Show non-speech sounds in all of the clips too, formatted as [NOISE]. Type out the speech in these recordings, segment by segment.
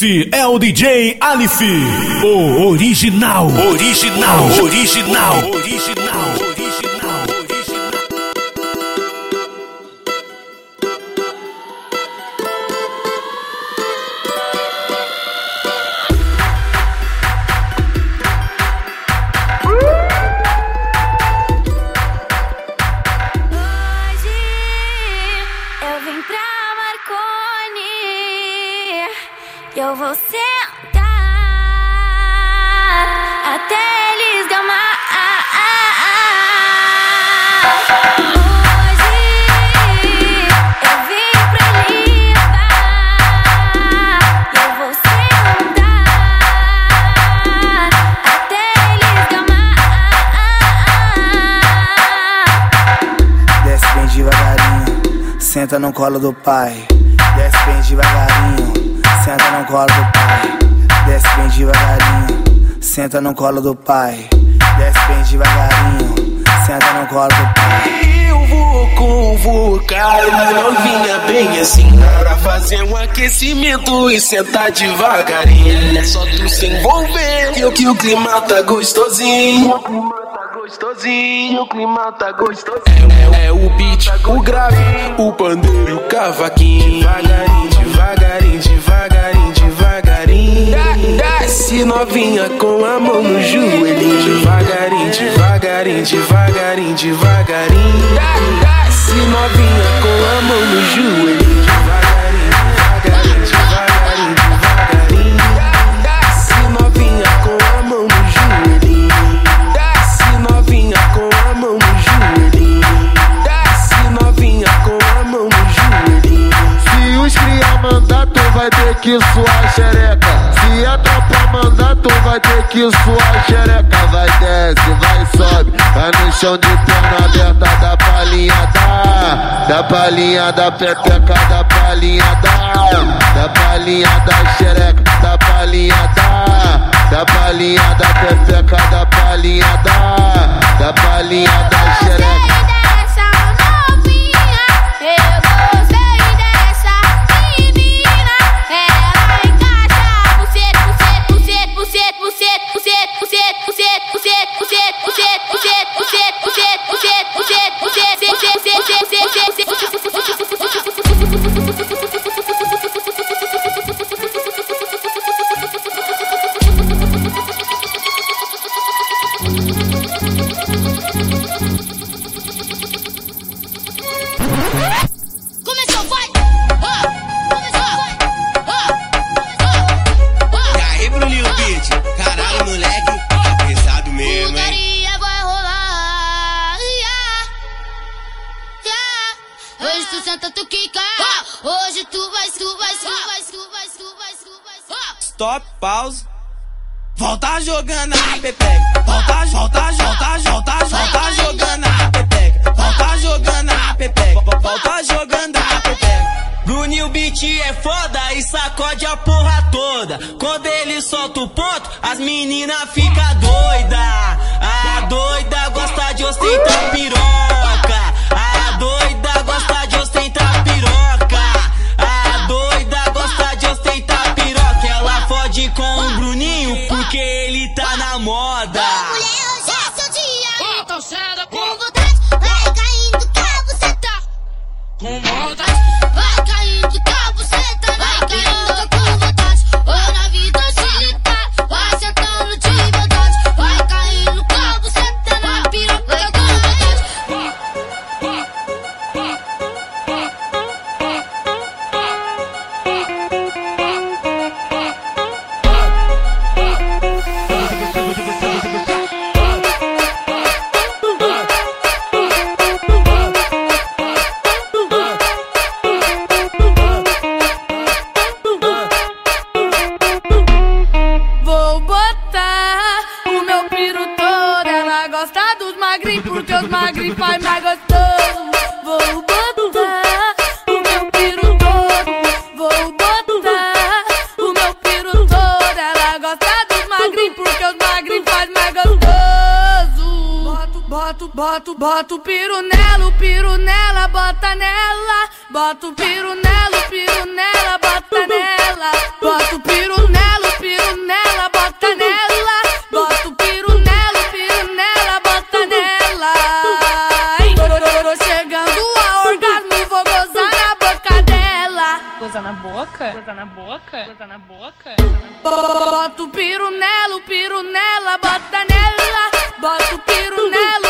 Esse é o DJ Alif, o original, original, original, original, colo do pai. Desce bem devagarinho, senta no colo do pai. Desce bem devagarinho, senta no colo do pai. Desce bem devagarinho, senta no colo do pai. Eu vou convocar uma novinha bem assim Pra fazer um aquecimento e sentar devagarinho É só tu se envolver que, o- clima tá gostosinho gostosinho, o clima tá gostosinho. É, é o beat, o grave, o pandeiro o cavaquinho. Devagarinho, devagarinho, devagarinho, devagarinho. Desce novinha com a mão no joelhinho. Devagarinho, devagarinho, devagarinho, devagarinho. Desce novinha com a mão no joelhinho vai ter que suar xereca. Se a tropa mandar, tu vai ter que suar xereca. Vai desce, vai sobe, vai no chão de perna aberta da palhinha da, da palhinha da pepeca, da palhinha da, da palhinha da xereca, da palhinha da, da palhinha da pepeca, da palhinha da, da palhinha da xereca. Beat é foda e sacode a porra toda. Quando ele solta o ponto, as meninas ficam doida. A doida gosta de ostentar piroca. A doida gosta de ostentar piroca. A doida gosta de ostentar piroca. Ela fode com o Bruninho porque ele tá na moda. Mulher, hoje é com vontade. Vai caindo que a buceta. Com vontade. Porque os magrinhos faz mais gostoso. Vou botar o meu piru todo. Vou botar o meu piru todo. Ela gosta dos magrinhos porque os magrinhos faz mais gostoso. Boto, boto, boto, boto o piru nela, o piru nela, bota nela. Bota o piru nela, o piru nela, bota nela. Bota o piru Goza na boca? Goza na boca? Goza na boca? Bota o piru nela, o piru nela, bota nela. Bota o piru nela,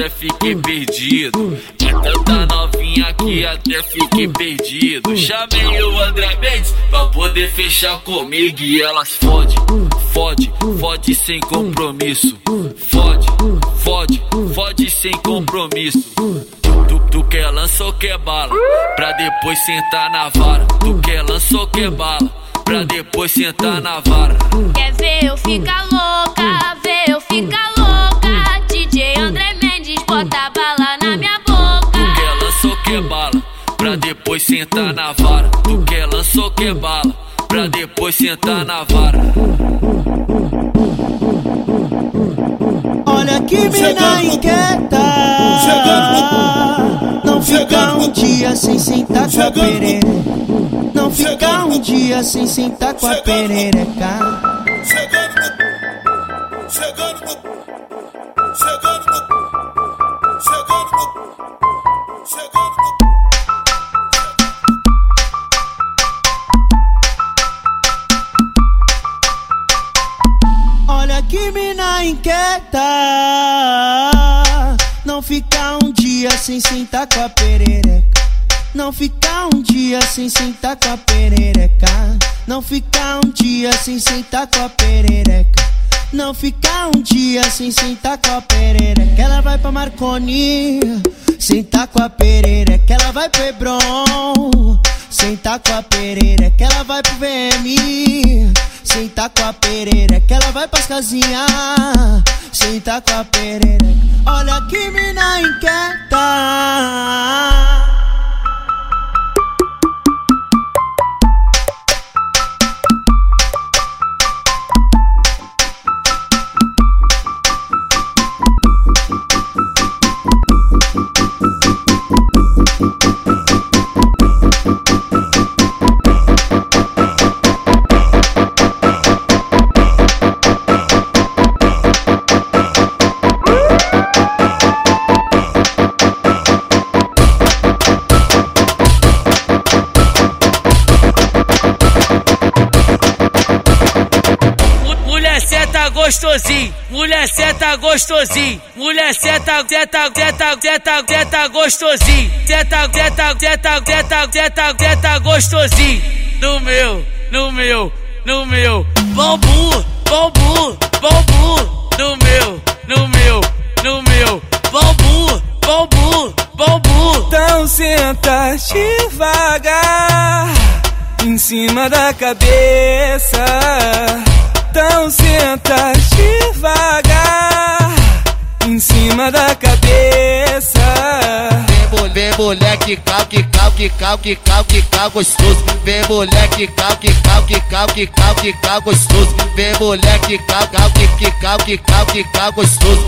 até fiquei perdido. É tanta novinha que até fiquei perdido. Chamei o André Mendes pra poder fechar comigo e elas fode, fode, fode sem compromisso. Fode, fode, fode sem compromisso. Tu, tu quer lança ou quer bala? Pra depois sentar na vara. Tu quer lança ou quer bala? Pra depois sentar na vara. Quer ver eu ficar louca? Ver eu ficar louca? DJ André bota bala na minha boca. Tu quer lança ou quer bala? Pra depois sentar na vara. Tu quer lança ou quer bala? Pra depois sentar na vara. Olha que mina inquieta. Não fica um dia sem sentar com a perereca. Não fica um dia sem sentar com a perereca. Chegando no. Chegando no. Olha que mina inquieta. Não fica um dia sem sentar com a perereca. Não fica um dia sem sentar com a perereca. Não fica um dia sem sentar com a perereca. Não fica um dia sem sentar com a perereca. Ela vai pra Marconi, sentar com a perereca. Ela vai pro Hebron, sentar com a perereca. Ela vai pro VM, sentar com a perereca. Ela vai pras casinhas, sentar com a perereca. Olha que mina inquieta. Gostosinho, mulher seta gostosinho, mulher seta, seta, seta, seta, seta gostosinho, seta, seta, seta, seta, seta, seta gostosinho. No meu, no meu, no meu, bambu, bambu, bambu. No meu, no meu, no meu, bambu, bambu, bambu. Então senta devagar em cima da cabeça. Então senta devagar em cima da cabeça. Vem moleque, cal, que cal, que cal, que cal, que cal gostoso. Vem moleque, cal, que cal, que cal, que cal, que cal gostoso. Vem moleque, cal, cal, que que cal, que cal, que cal gostoso.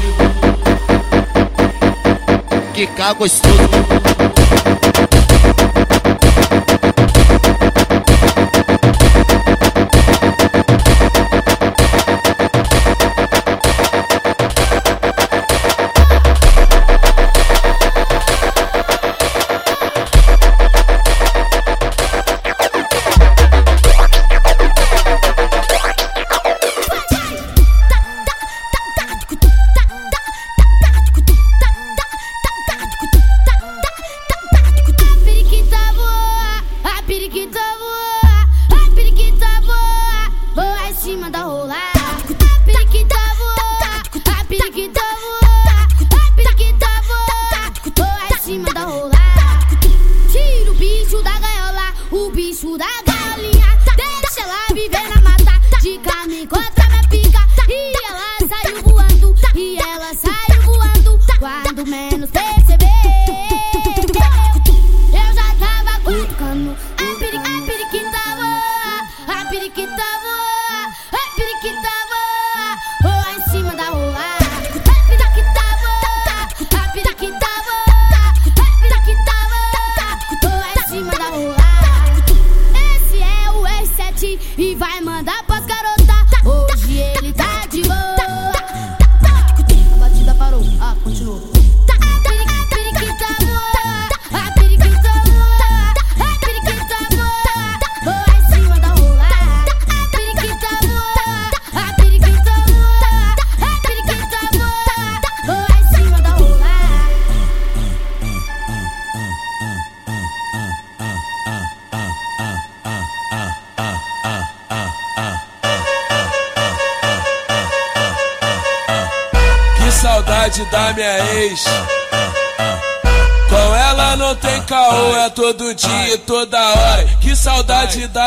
Que cal gostoso. vai mandar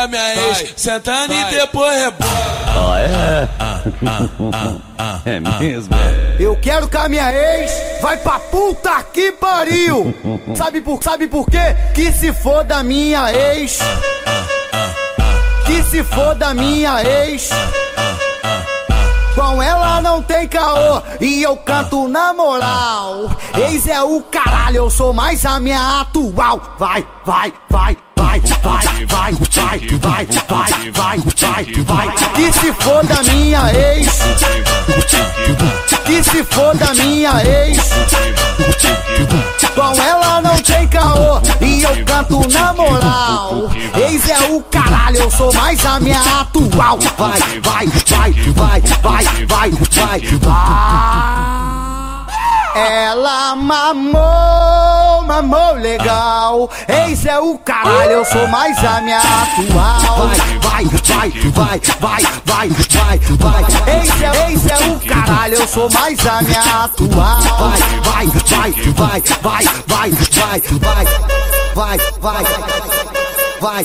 minha ex, sentando e depois rebola. é? é mesmo? Eu quero que a minha ex vai pra puta que pariu! Sabe por, sabe por quê? Que se for da minha ex. Que se for da minha ex. Com ela não tem caô e eu canto na moral. Ex é o caralho, eu sou mais a minha atual. Vai, vai, vai, vai, vai, vai, vai, vai, vai, vai, vai, vai. Que se for da minha ex. Que se for da minha ex. Com ela não tem caô e eu canto na moral. Ex é o caralho, eu sou mais a minha atual. Vai, vai, vai, vai, vai, vai, vai, vai. Ela mamou, mamou legal. Eis é o caralho, eu sou mais a minha atual. Vai, vai, vai, vai, vai, vai, vai, vai. Eis é, eis é o caralho, eu sou mais a minha atual. Vai, vai, vai, vai, vai, vai, vai, vai, vai, vai, vai.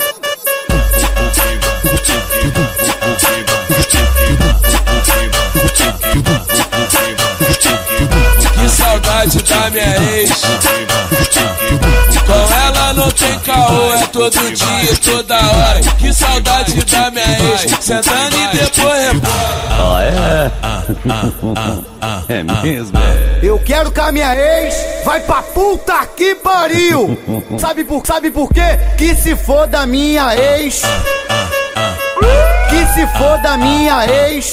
Thank you saudade da minha ex. Com ela não tem caô, é todo dia, toda hora. Que saudade da minha ex. Sentando e depois rebola. Ah, é? [LAUGHS] É mesmo? É. Eu quero que a minha ex vai pra puta que pariu. Sabe por, sabe por quê? Que se for da minha ex. Que se for da minha ex.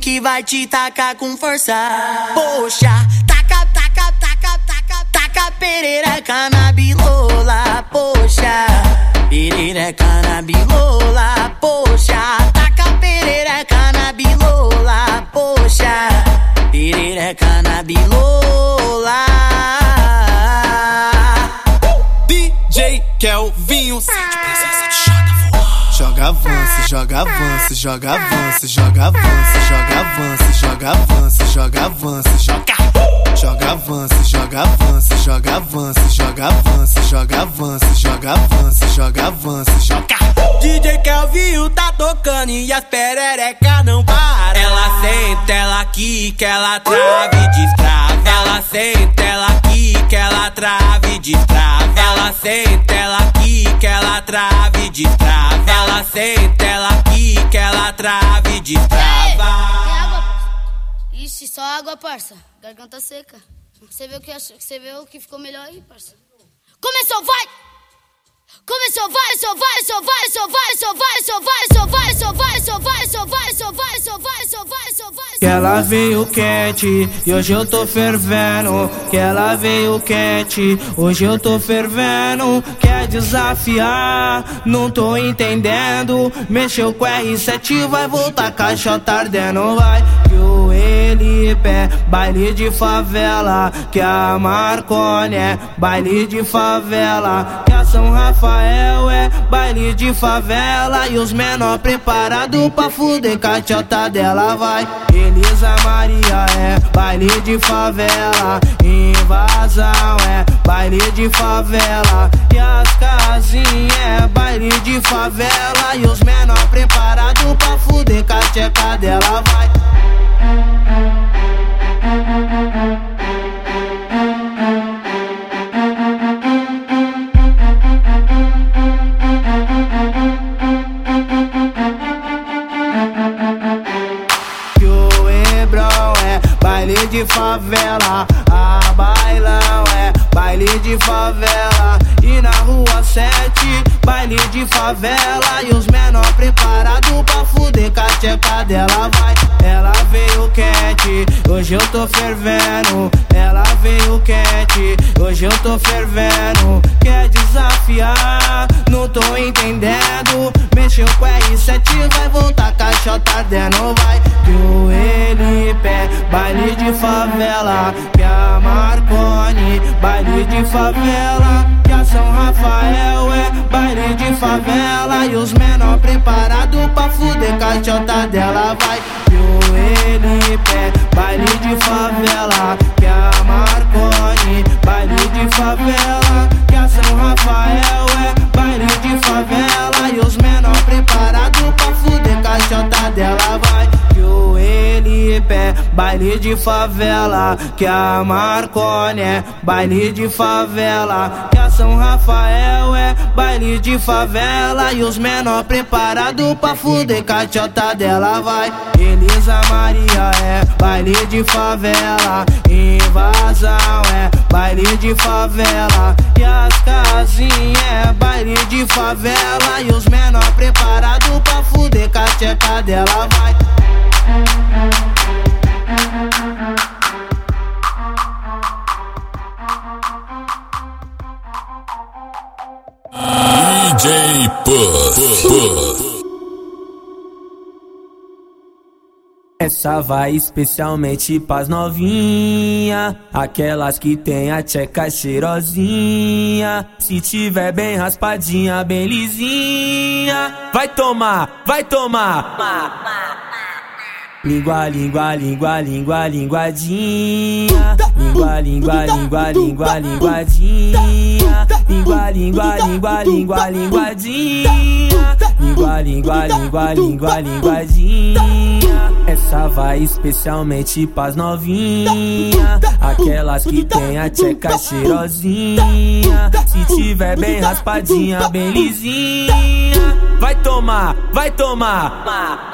Que vai te tacar com força. Poxa, taca, taca, taca, taca, taca perereca na bilola. Poxa, perereca na bilola. Poxa, taca perereca na bilola. Poxa, perereca na bilola. DJ Kelvinho, sente presença de Joga avanço, joga avanço, joga avanço, joga avanço, joga avanço, joga avanço, joga avanço, joga. Joga avanço, joga avanço, joga avanço, joga avanço, joga avanço, joga avanço, joga avanço, joga. DJ Kelvinho tá tocando e as perereca não para. Ela senta, ela quica, ela trava e destrava. Ela senta, ela quica, ela trava e destrava. Ela senta, ela quica, ela trava e destrava. Ela senta, ela quica, ela trava e destrava. Só água, parça. Garganta seca. Você vê o que, você vê o que ficou melhor aí, parça? Começou, vai! Começou vários, sou vários, sou vários, sou vários, sou vários, sou vários, sou vários, sou vários, sou vários, sou vários, sou vários, sou vários, sou vários, sou vários. Que ela veio quente e hoje eu tô fervendo. Que ela veio quente, hoje eu tô fervendo. Quer desafiar? Não tô entendendo. Mexeu com R7, vai voltar caixa ardendo, vai. Que o Elipe é baile de favela. Que a Marconi é baile de favela. Que a São Rafael é baile de favela. E os menor preparado pra fuder cachota dela, vai. Elisa Maria é baile de favela. Invasão é baile de favela. E as casinhas é baile de favela. E os menor preparado pra fuder cacheca dela, vai. Thank you. Baile de favela, a bailão é baile de favela. E na rua 7, baile de favela. E os menor preparado pra fuder cacheca dela vai. Ela veio quente, hoje eu tô fervendo. Ela veio quente, hoje eu tô fervendo. Quer desafiar? Não tô entendendo. Mexeu com R7, vai voltar caixota ardendo, vai. Que o Elipe é baile de favela. Que a Marconi, baile de favela. Que a São Rafael é baile de favela. E os menor preparado pra fuder caixota dela, vai. Que o Elipe é baile de favela. Que a Marconi, baile de favela. Que a São Rafael é baile de favela. E os preparado pra fuder caixota dela, vai. Que o Elipe é baile de favela. Que a Marconi é baile de favela. Que a São Rafael é baile de favela. E os menor preparado pra fuder caixota dela, vai. Elisa Maria é baile de favela. Invasão é baile de favela. E as casinhas é baile de favela. E os menor preparado pra fuder cacheca dela, vai. DJ Puff. Essa vai especialmente pras novinha. Aquelas que tem a tcheca cheirosinha. Se tiver bem raspadinha, bem lisinha. Vai tomar, vai tomar Língua, língua, língua, língua, linguadinha. Língua, língua, língua, língua, linguadinha. Língua, língua, língua, língua, linguadinha. Língua, língua, língua, língua, linguadinha. Essa vai especialmente pras novinha. Aquelas que tem a tcheca cheirosinha. Se tiver bem raspadinha, bem lisinha. Vai tomar, vai tomar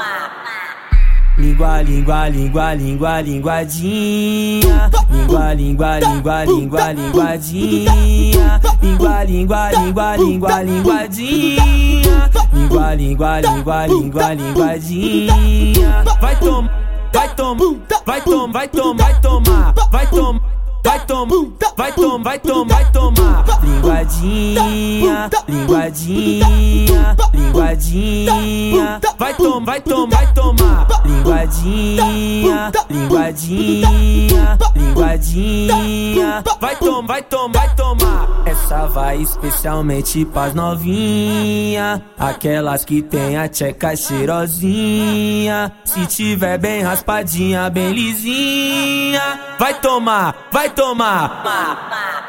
Língua, língua, língua, língua, linguadinha. Língua, língua, língua, língua, linguadinha. Língua, língua, língua, língua, linguadinha. Língua, língua, língua, língua, linguadinha. Vai tomar, vai tomar, vai tomar, vai tomar, vai tomar, vai tomar. Vai tomar, vai tomar, vai tomar, vai tomar. Linguadinha, linguadinha, linguadinha. Vai tomar, vai tomar, vai tomar. Linguadinha, linguadinha, linguadinha. Vai tomar, vai tomar, vai tomar. Essa vai especialmente pras novinha. Aquelas que tem a tcheca cheirosinha. Se tiver bem raspadinha, bem lisinha. Vai tomar, vai tomar.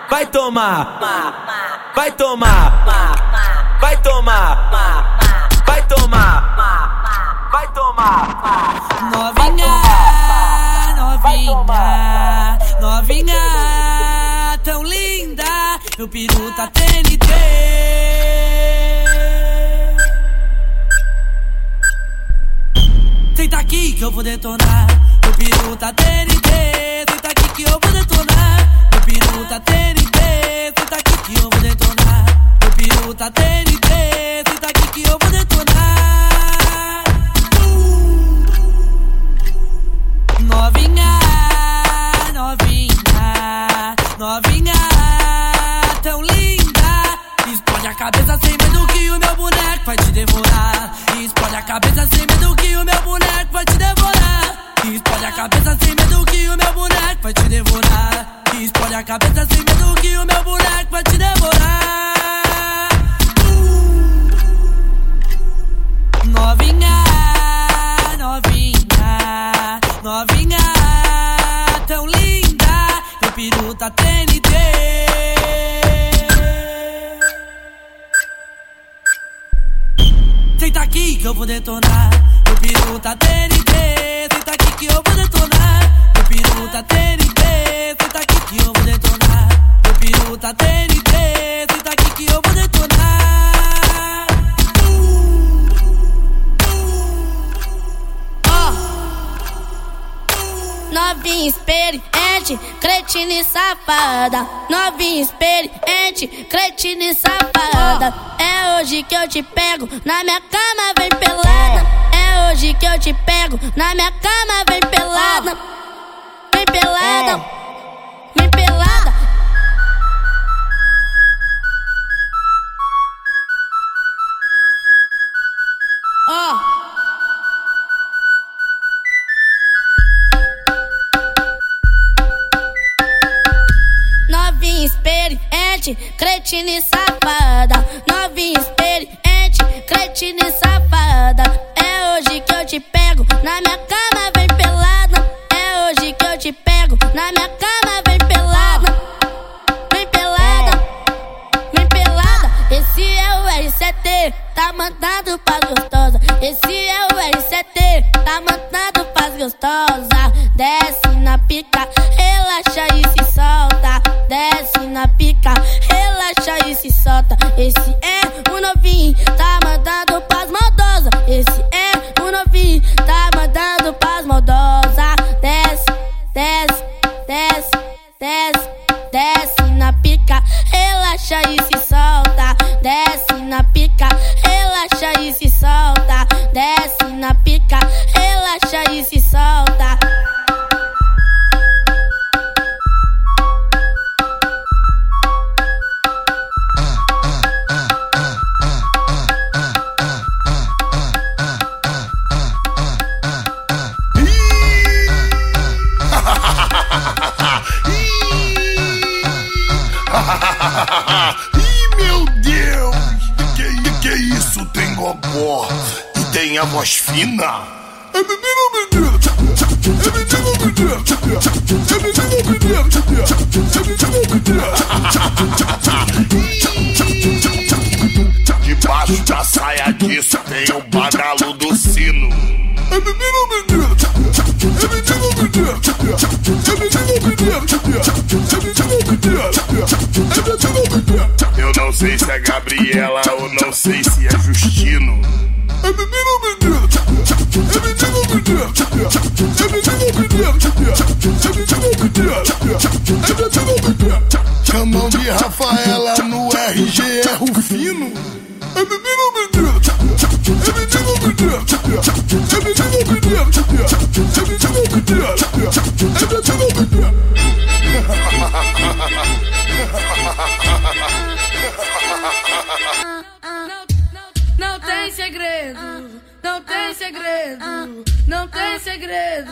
Vai tomar. Vai tomar. Vai tomar. Vai tomar. Vai tomar. Novinha, novinha, novinha, tão linda, meu peru tá aqui que eu vou detonar, meu peru tá TNT. Senta aqui que eu vou detonar, meu peru tá TNT. Senta aqui que eu vou detonar, meu peru tá TNT. Senta aqui que eu vou detonar. Novinha experiente, cretina e safada. Novinha experiente, cretina e safada. É hoje que eu te pego, na minha cama vem pelada. É hoje que eu te pego, na minha cama vem pelada. Vem pelada, cretina e safada. Novinha experiente, cretina e safada. É hoje que eu te pego, na minha cama vem pelada. É hoje que eu te pego, na minha cama vem pelada. Vem pelada, vem pelada. Esse é o R7, tá mandando pras gostosa. Esse é o R7, tá mandando pras gostosa. Desce na pica, relaxa e se solta. Desce na pica, relaxa e se solta. Esse é o novinho, tá mandando gogó e tem a voz fina. É menino? É menino? É? É? Debaixo da saia disso tem o badalo do sino. É menino? É? É? É? É? Eu não sei se é Gabriela ou não sei se é Justino. Chamam de no RG Rufino. Segredo, não tem segredo.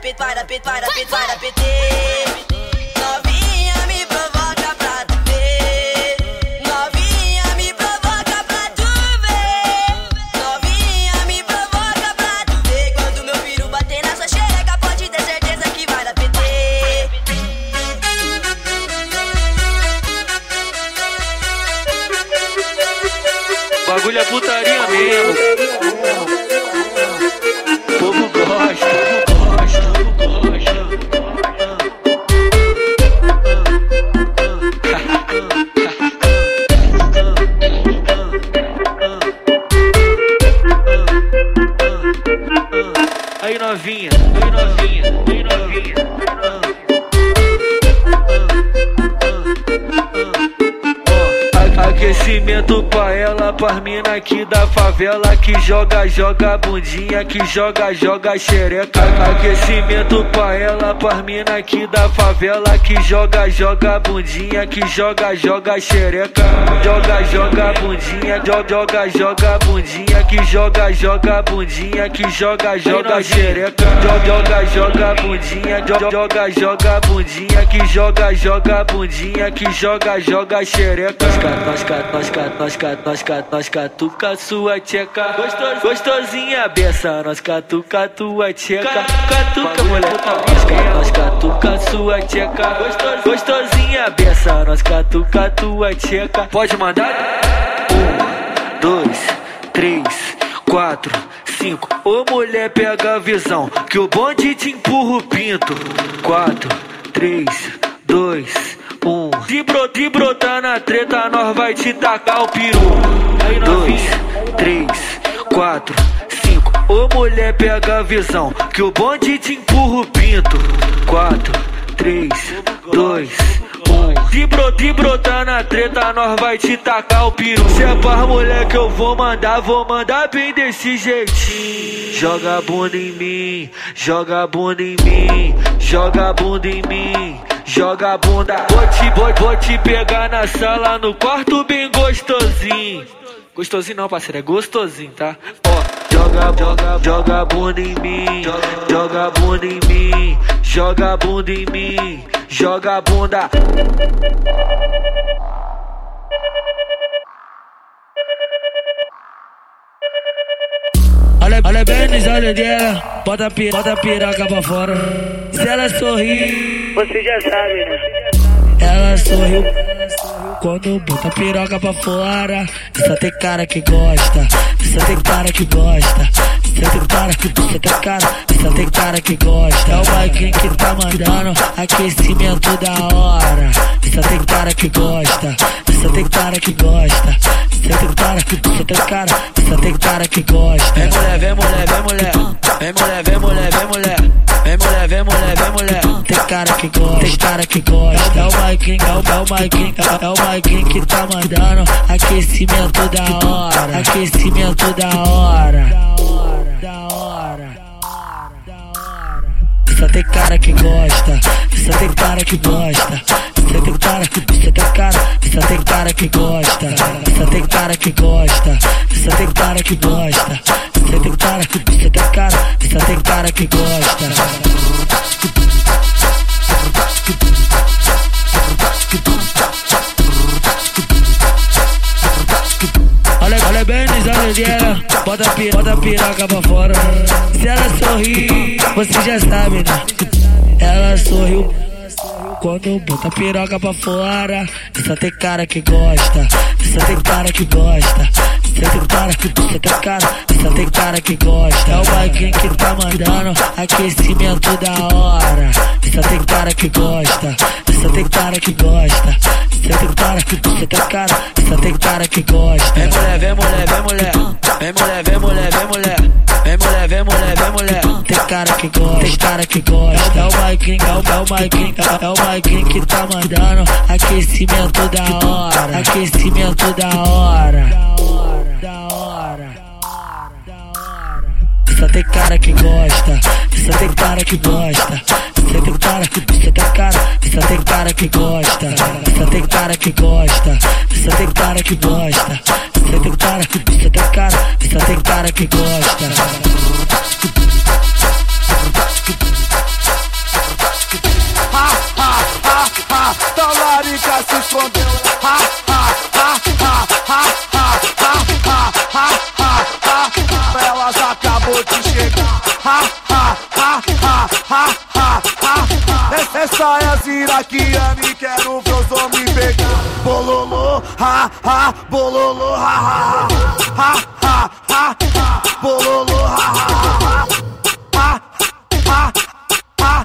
Bit weiter, Bit weiter, Bit weiter, Bit. Aqui da favela que joga, joga bundinha, que joga, joga xereca. Aquecimento pra ela, pras mina aqui da favela que joga, joga bundinha, que joga, joga xereca. Joga, joga bundinha, joga, joga, bundinha, que joga, joga bundinha, que joga, joga xereca. Joga, joga, bundinha, joga, joga, bundinha, que joga, joga bundinha, que joga, joga xereca. Nós cat, nós cat, nós cat, nós catuca sua tcheca. Gostosinha, gostosinha beça, nós catuca tua tcheca. Catuca, mulher. Nós cat, nós catuca sua tcheca. Gostosinha, gostosinha beça, nós catuca tua tcheca. Pode mandar? Um, dois, três, quatro, cinco. Ô mulher, pega a visão, que o bonde te empurra o pinto. Quatro, três, dois, um. Se, bro, se brotar na treta, nós vai te tacar o peru. Dois, três, quatro, cinco. Ô mulher, pega a visão, que o bonde te empurra o pinto. Quatro, três, dois, um. Se, bro, se brotar na treta, nós vai te tacar o peru. Se é pras mulher que eu vou mandar, vou mandar bem desse jeitinho. Joga a bunda em mim, joga a bunda em mim, joga a bunda em mim. Joga a bunda, vou te, vou, vou te pegar na sala, no quarto bem gostosinho. Gostosinho não, parceiro, é gostosinho, tá? Ó, joga, joga, joga a bunda em mim, joga a bunda em mim, joga a bunda em mim, joga a bunda. Olha, olha bem nos olhos dela, bota a, pi- bota a piroca pra fora. Se ela sorrir, você já sabe, né? Ela sorriu quando bota a piroca pra fora. Só tem cara que gosta, só tem cara que gosta. Só tem cara que só tem cara, só tem cara que gosta. É o Maikinho que tá mandando aquecimento da hora. Só tem cara que gosta, só tem cara que gosta. Só tem cara que só tem cara, só tem cara que gosta. Vem mulher, vem mulher, vem mulher. Vem mulher, vem mulher, vem mulher. Cara que gosta, tem cara que gosta. É o Maikinho, é o, é o é o Maikinho que tá mandando aquecimento da hora. Aquecimento da hora. Da hora. Só tem cara que gosta, só tem cara que gosta. Só tem cara só tem cara, só tem cara que gosta. Só tem cara que gosta, só tem cara que gosta. Só tem cara só tem cara, só tem cara que gosta. Olha, olha bem nos olhos dela, bota a, bota a piraca pra fora. Se ela sorrir, você já sabe, né? Ela sorriu quando bota a piroca pra fora. Só tem cara que gosta, só tem cara que gosta. Tem cara que só tem cara, só tem cara que gosta. É o Baguinho que tá mandando aquecimento da hora. Só tem cara que gosta, só tem cara que gosta. Só tem cara que só tem cara, só tem cara que gosta. Vem mulher, vem mulher, vem mulher. Vem mulher, vem mulher, vem mulher. Vem mulher, vem mulher, vem mulher. Tem cara que gosta, tem cara que gosta. É o Baguinho, é o, é o Baguinho, é o Baguinho que tá mandando aquecimento da hora. Aquecimento da hora. Da hora. Só tem cara que gosta, só tem cara que gosta. Só tem cara, só tem cara, só tem cara que gosta. Só tem cara que gosta, só tem cara que gosta. Só tem cara, só tem cara, só tem cara que gosta. Ha, ha, ha, ha, talarica se escondeu. Ha, ha, chegar. Ha, ha, ha, ha, ha, ha, ha, ha. Es- Essa é a Ziraquiana e quero ver os homens pegar. Bololô, ha, ha, bololô, ha, ha, ha, ha, ha, ha, ha, ha, ha, ha, ha, ha.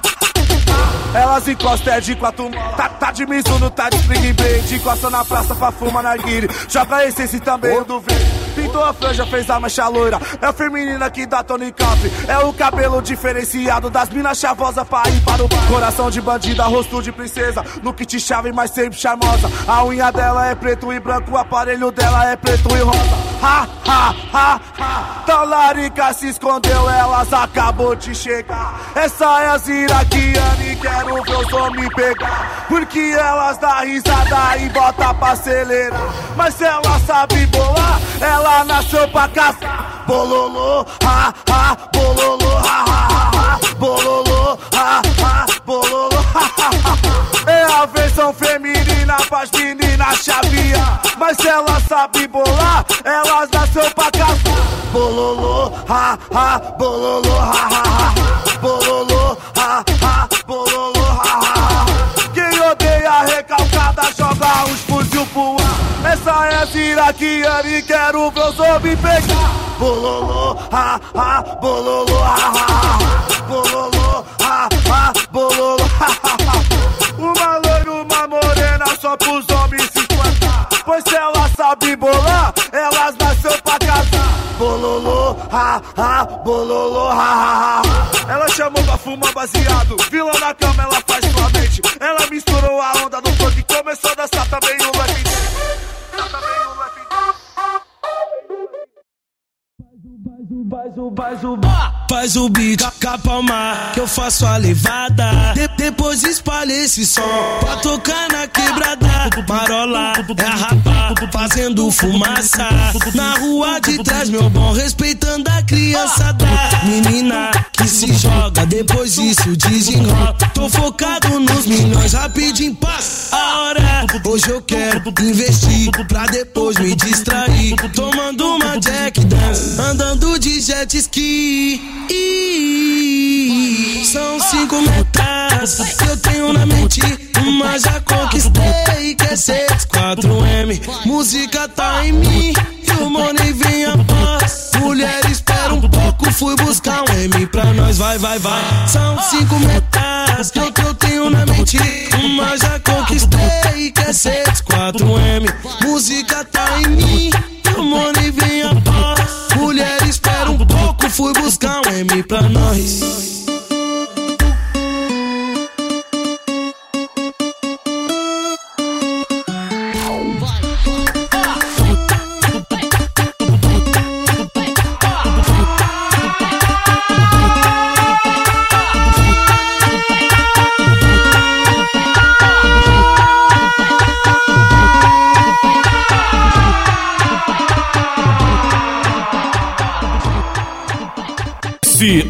Elas encostam é de quatro molas. Tá, de Mizuno, tá de Spring Blade. Encosta na praça pra fumar na guire. Joga essência e também o do verde. Pintou a franja, fez a mancha loira. É a feminina que dá Tony Country. É o cabelo diferenciado das minas chavosas pra ir para o bar. Coração de bandida, rosto de princesa. No kit chave, mas sempre charmosa. A unha dela é preto e branco. O aparelho dela é preto e rosa. Ha, ha, ha, ha. Talarica se escondeu, elas acabou de chegar. Essa é a Ziraquiana e quero ver os homens pegar. Porque elas dá risada e bota pra acelerar. Mas se ela sabe bolar, ela nasceu pra caçar. Bololô, ha, ha, bololô, ha, ha, ha. Bololô, ha, ha, bololô, ha, ha, ha. É a versão feminina pras meninas chavear. Mas se ela sabe bolar, elas nasceu pra caçar. Bololô, ha, ha, bololô, ha, ha, ha. Bololô, ha, ha, bololô, Essa é a e quero ver os homens pegar. Bololô, ha, ha, bololô, ha, ha, ha. Bololô, ha, ha, bololô, ha, ha, ha. Uma loira, uma morena só pros homens se espantar. Pois se ela sabe bolar, elas nasceu pra casar. Bololô, ha, ha, bololô, ha, ha, ha. Ela chamou pra fumar baseado. Vilã na cama, ela faz sua mente. Ela misturou a onda do funk e começou a dançar também o Faz o, faz o, o beat palma que eu faço a levada. De- depois espalha esse som pra tocar na quebrada. Marola é a rapa fazendo fumaça. Na rua de trás, meu bom, respeitando a criançada. Menina que se joga, depois isso desenrola. Tô focado nos milhões, rapidinho passa a hora. Hoje eu quero investir pra depois me distrair. Tomando uma Jack Dance, andando de jet ski. São cinco metas que eu tenho na mente, mas já conquistei. Quer ser 4M, música tá em mim e o money vem após. Mulher, espera um pouco, fui buscar um M pra nós, vai, vai, vai. São cinco metas que eu, que eu tenho na mente, mas já conquistei. Quer ser 4M, música tá fui buscar um M pra nós.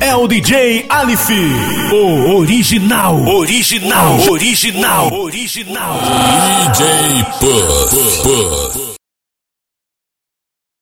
É o DJ Alif, o original, original, original, original. DJ Puff. Puff.